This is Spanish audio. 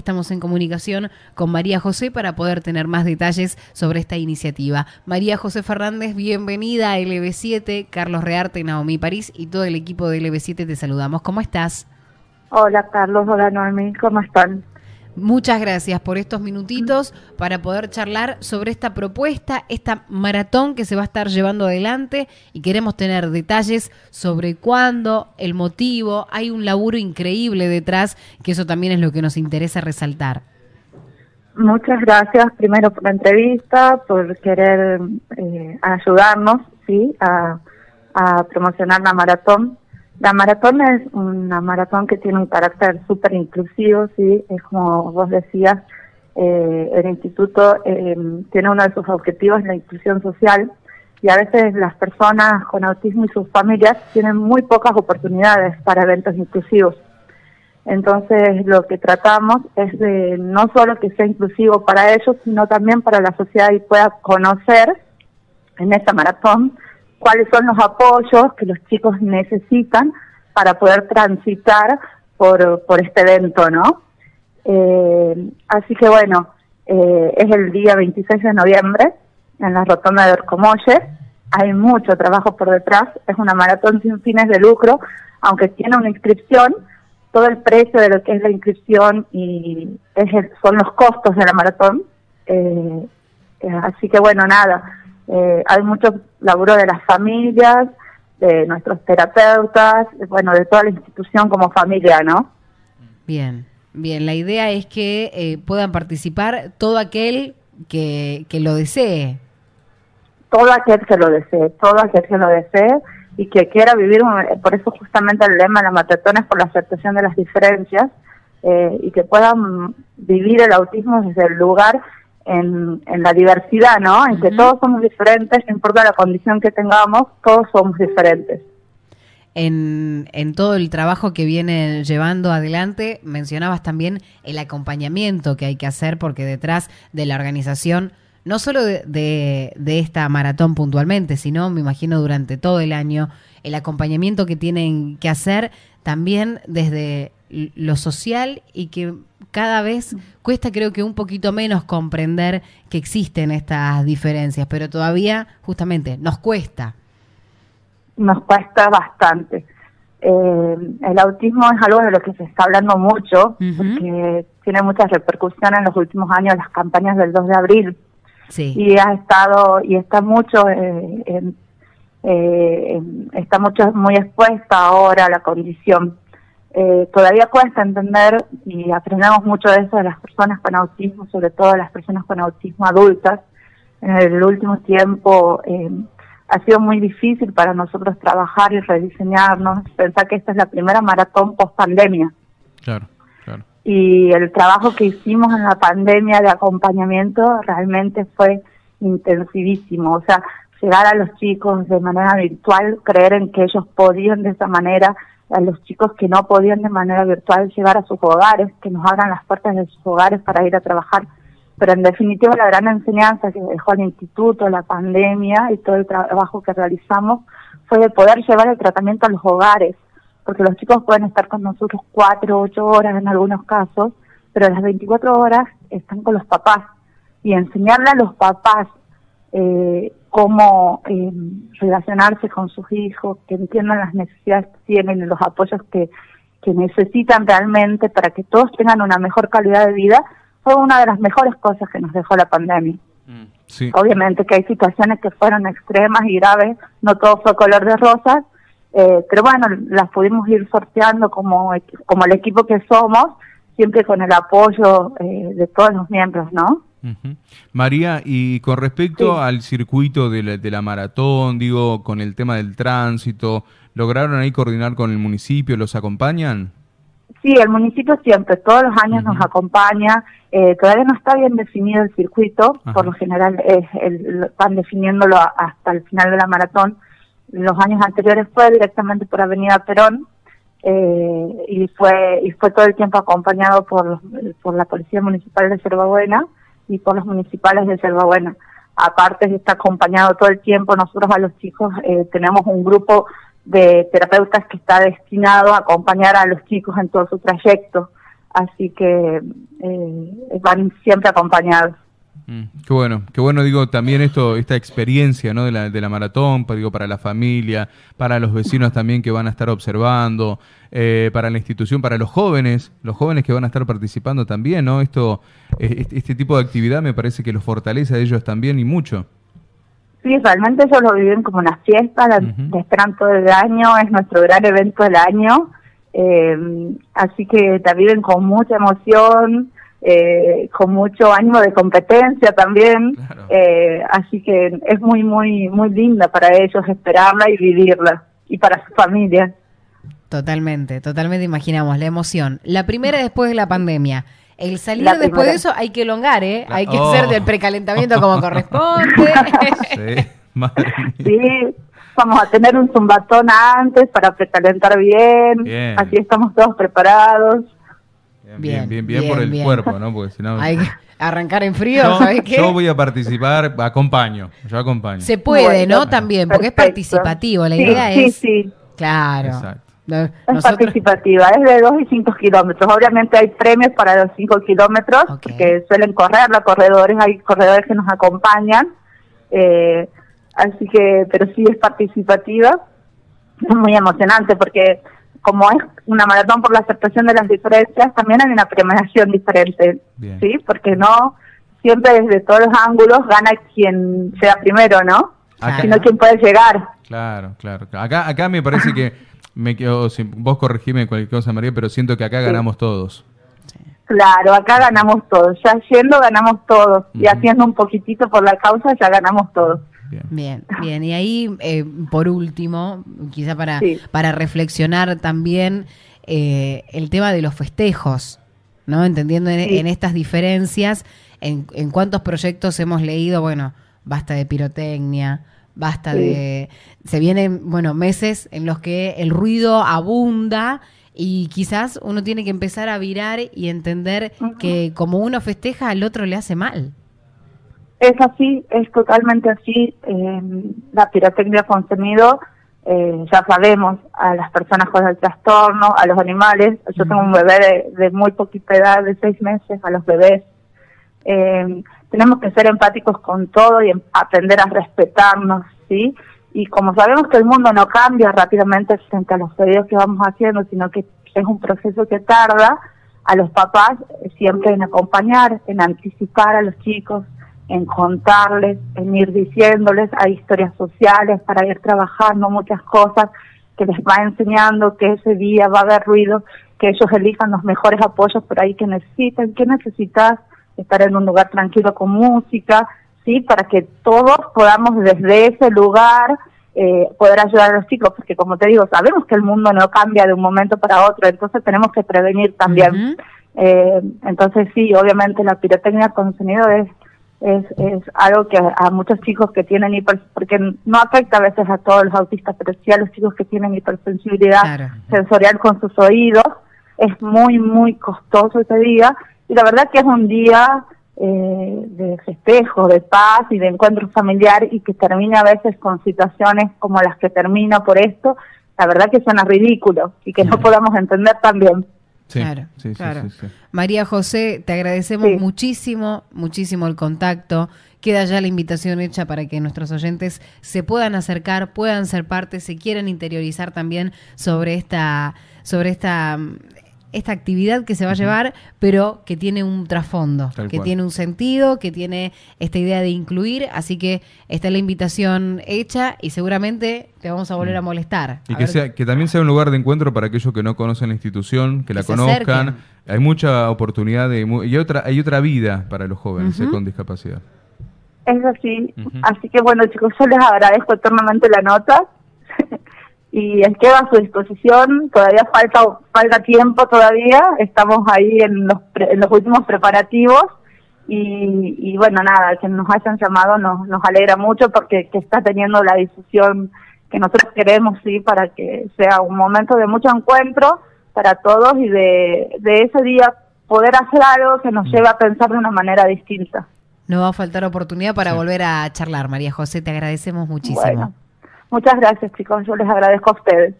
estamos en comunicación con María José para poder tener más detalles sobre esta iniciativa. María José Fernández, bienvenida a LB7, Carlos Rearte, Naomi París y todo el equipo de LB7 te saludamos. ¿Cómo estás? Hola Carlos, hola Naomi, ¿cómo están? Muchas gracias por estos minutitos para poder charlar sobre esta propuesta, esta maratón que se va a estar llevando adelante y queremos tener detalles sobre cuándo, el motivo. Hay un laburo increíble detrás, que eso también es lo que nos interesa resaltar. Muchas gracias primero por la entrevista, por querer eh, ayudarnos ¿sí? a promocionar la maratón. La maratón es una maratón que tiene un carácter súper inclusivo, sí, es como vos decías, eh, el instituto eh, tiene uno de sus objetivos la inclusión social y a veces las personas con autismo y sus familias tienen muy pocas oportunidades para eventos inclusivos. Entonces lo que tratamos es de no solo que sea inclusivo para ellos, sino también para la sociedad y pueda conocer en esta maratón cuáles son los apoyos que los chicos necesitan para poder transitar por, por este evento, ¿no? Eh, así que bueno, eh, es el día 26 de noviembre en la rotonda de Orcomolle. Hay mucho trabajo por detrás. Es una maratón sin fines de lucro, aunque tiene una inscripción. Todo el precio de lo que es la inscripción y es son los costos de la maratón. Eh, así que bueno, nada eh, hay mucho laburo de las familias, de nuestros terapeutas, bueno, de toda la institución como familia, ¿no? Bien, bien. La idea es que eh, puedan participar todo aquel que, que lo desee. Todo aquel que lo desee, todo aquel que lo desee y que quiera vivir, por eso justamente el lema de la matatón es por la aceptación de las diferencias eh, y que puedan vivir el autismo desde el lugar en, la diversidad, ¿no? En que todos somos diferentes, no importa la condición que tengamos, todos somos diferentes. En, en, todo el trabajo que vienen llevando adelante, mencionabas también el acompañamiento que hay que hacer, porque detrás de la organización, no solo de, de, esta maratón puntualmente, sino, me imagino, durante todo el año, el acompañamiento que tienen que hacer también desde lo social y que cada vez cuesta creo que un poquito menos comprender que existen estas diferencias, pero todavía justamente nos cuesta. Nos cuesta bastante. Eh, el autismo es algo de lo que se está hablando mucho, porque tiene muchas repercusiones en los últimos años las campañas del 2 de abril. Sí. Y ha estado, y está mucho, eh, eh, está mucho, muy expuesta ahora a la condición eh, todavía cuesta entender y aprendemos mucho de eso de las personas con autismo, sobre todo las personas con autismo adultas. En el último tiempo eh, ha sido muy difícil para nosotros trabajar y rediseñarnos, pensar que esta es la primera maratón post pandemia. Claro, claro. Y el trabajo que hicimos en la pandemia de acompañamiento realmente fue intensivísimo. O sea, llegar a los chicos de manera virtual, creer en que ellos podían de esa manera a los chicos que no podían de manera virtual llegar a sus hogares, que nos abran las puertas de sus hogares para ir a trabajar. Pero en definitiva la gran enseñanza que dejó el instituto, la pandemia y todo el trabajo que realizamos fue de poder llevar el tratamiento a los hogares, porque los chicos pueden estar con nosotros cuatro, ocho horas en algunos casos, pero las 24 horas están con los papás. Y enseñarle a los papás eh, cómo eh, relacionarse con sus hijos, que entiendan las necesidades que tienen y los apoyos que, que necesitan realmente para que todos tengan una mejor calidad de vida, fue una de las mejores cosas que nos dejó la pandemia. Mm, Obviamente que hay situaciones que fueron extremas y graves, no todo fue color de rosas, eh, pero bueno, las pudimos ir sorteando como, como el equipo que somos, siempre con el apoyo eh, de todos los miembros, ¿no? María, y con respecto al circuito de la, de la, maratón, digo, con el tema del tránsito, ¿lograron ahí coordinar con el municipio? ¿Los acompañan? Sí, el municipio siempre, todos los años nos acompaña. Eh, todavía no está bien definido el circuito, por lo general es el, van definiéndolo hasta el final de la maratón. Los años anteriores fue directamente por Avenida Perón, eh, y fue y fue todo el tiempo acompañado por, por la Policía Municipal de Cervabuena y por los municipales de Selva Buena. Aparte está acompañado todo el tiempo, nosotros a los chicos eh, tenemos un grupo de terapeutas que está destinado a acompañar a los chicos en todo su trayecto. así que eh, van siempre acompañados. Mm, qué bueno, qué bueno, digo, también esto, esta experiencia ¿no? de, la, de la maratón, digo, para la familia, para los vecinos también que van a estar observando, eh, para la institución, para los jóvenes, los jóvenes que van a estar participando también, ¿no? Esto, este, este tipo de actividad me parece que los fortalece a ellos también y mucho. Sí, realmente ellos lo viven como una fiesta, la, esperan todo el año, es nuestro gran evento del año, eh, así que la viven con mucha emoción, eh, con mucho ánimo de competencia también, eh, así que es muy, muy, muy linda para ellos esperarla y vivirla, y para su familia. Totalmente, totalmente imaginamos la emoción. La primera después de la pandemia. El salir después de eso hay que elongar, ¿eh? hay que hacer del precalentamiento como corresponde. sí, vamos a tener un zumbatón antes para precalentar bien. Así estamos todos preparados. Bien, bien, bien, por el cuerpo, ¿no? Porque si no... Hay que arrancar en frío, yo, ¿sabes qué? Yo voy a participar, acompaño, yo acompaño. Se puede, ¿no? También, porque es participativo. La idea es... Sí, sí. Claro. Exacto. Es participativa, es de 2 y 5 kilómetros. Obviamente hay premios para los 5 kilómetros, que suelen correr los corredores, hay corredores que nos acompañan. Eh, así que, pero sí es participativa. Es muy emocionante porque como es una maratón por la aceptación de las diferencias, también hay una premiación diferente, ¿sí? Porque no siempre desde todos los ángulos gana quien sea primero, ¿no? Sino quien puede llegar. Claro, claro. Acá, acá me parece que me quedo, vos corregime cualquier cosa, María, pero siento que acá ganamos todos. Claro, acá ganamos todos. Ya yendo ganamos todos. Y haciendo un poquitito por la causa ya ganamos todos. Bien, bien. Y ahí, eh, por último, quizá para, para reflexionar también eh, el tema de los festejos, ¿no? Entendiendo en, estas diferencias, en, en, cuántos proyectos hemos leído, bueno, basta de pirotecnia, basta de... Se vienen, bueno, meses en los que el ruido abunda y quizás uno tiene que empezar a virar y entender que como uno festeja, al otro le hace mal. Es así, es totalmente así. Eh, la pirotecnia consumido, eh, ya sabemos, a las personas con el trastorno, a los animales. Yo tengo un bebé de, muy poquita edad, de seis meses, a los bebés. Eh, tenemos que ser empáticos con todo y em, aprender a respetarnos, ¿sí? Y como sabemos que el mundo no cambia rápidamente frente a los pedidos que vamos haciendo, sino que es un proceso que tarda, a los papás siempre en acompañar, en anticipar a los chicos, en contarles, en ir diciéndoles, hay historias sociales para ir trabajando muchas cosas que les va enseñando que ese día va a haber ruido, que ellos elijan los mejores apoyos por ahí que necesitan, que necesitas estar en un lugar tranquilo con música, sí, para que todos podamos desde ese lugar eh, poder ayudar a los chicos, porque como te digo, sabemos que el mundo no cambia de un momento para otro, entonces tenemos que prevenir también. eh, entonces sí, obviamente la pirotecnia con sonido es es, es algo que a, muchos chicos que tienen hiper, porque no afecta a veces a todos los autistas, pero sí a los chicos que tienen hipersensibilidad sensorial con sus oídos, es muy, muy costoso ese día. Y la verdad que es un día eh, de festejo, de paz y de encuentro familiar y que termina a veces con situaciones como las que termina por esto, la verdad que suena ridículo y que no podamos entender también claro, claro. María José, te agradecemos muchísimo, muchísimo el contacto. Queda ya la invitación hecha para que nuestros oyentes se puedan acercar, puedan ser parte, se quieran interiorizar también sobre esta, sobre esta esta actividad que se va a llevar, pero que tiene un trasfondo, que tiene un sentido, que tiene esta idea de incluir, así que está la invitación hecha y seguramente te vamos a volver a molestar. Y que, sea, que también sea un lugar de encuentro para aquellos que no conocen la institución, que, la conozcan. Hay mucha oportunidad de, y otra, hay otra vida para los jóvenes eh, con discapacidad. Es así, así que bueno chicos, yo les agradezco eternamente la nota y queda a su disposición, todavía falta falta tiempo todavía, estamos ahí en los, en los últimos preparativos y, y, bueno, nada, que nos hayan llamado nos, nos alegra mucho porque que está teniendo la difusión que nosotros queremos, sí, para que sea un momento de mucho encuentro para todos y de, de ese día poder hacer algo que nos mm. lleve a pensar de una manera distinta. No va a faltar oportunidad para volver a charlar, María José, te agradecemos muchísimo. Muchas gracias, chicos. Yo les agradezco a ustedes.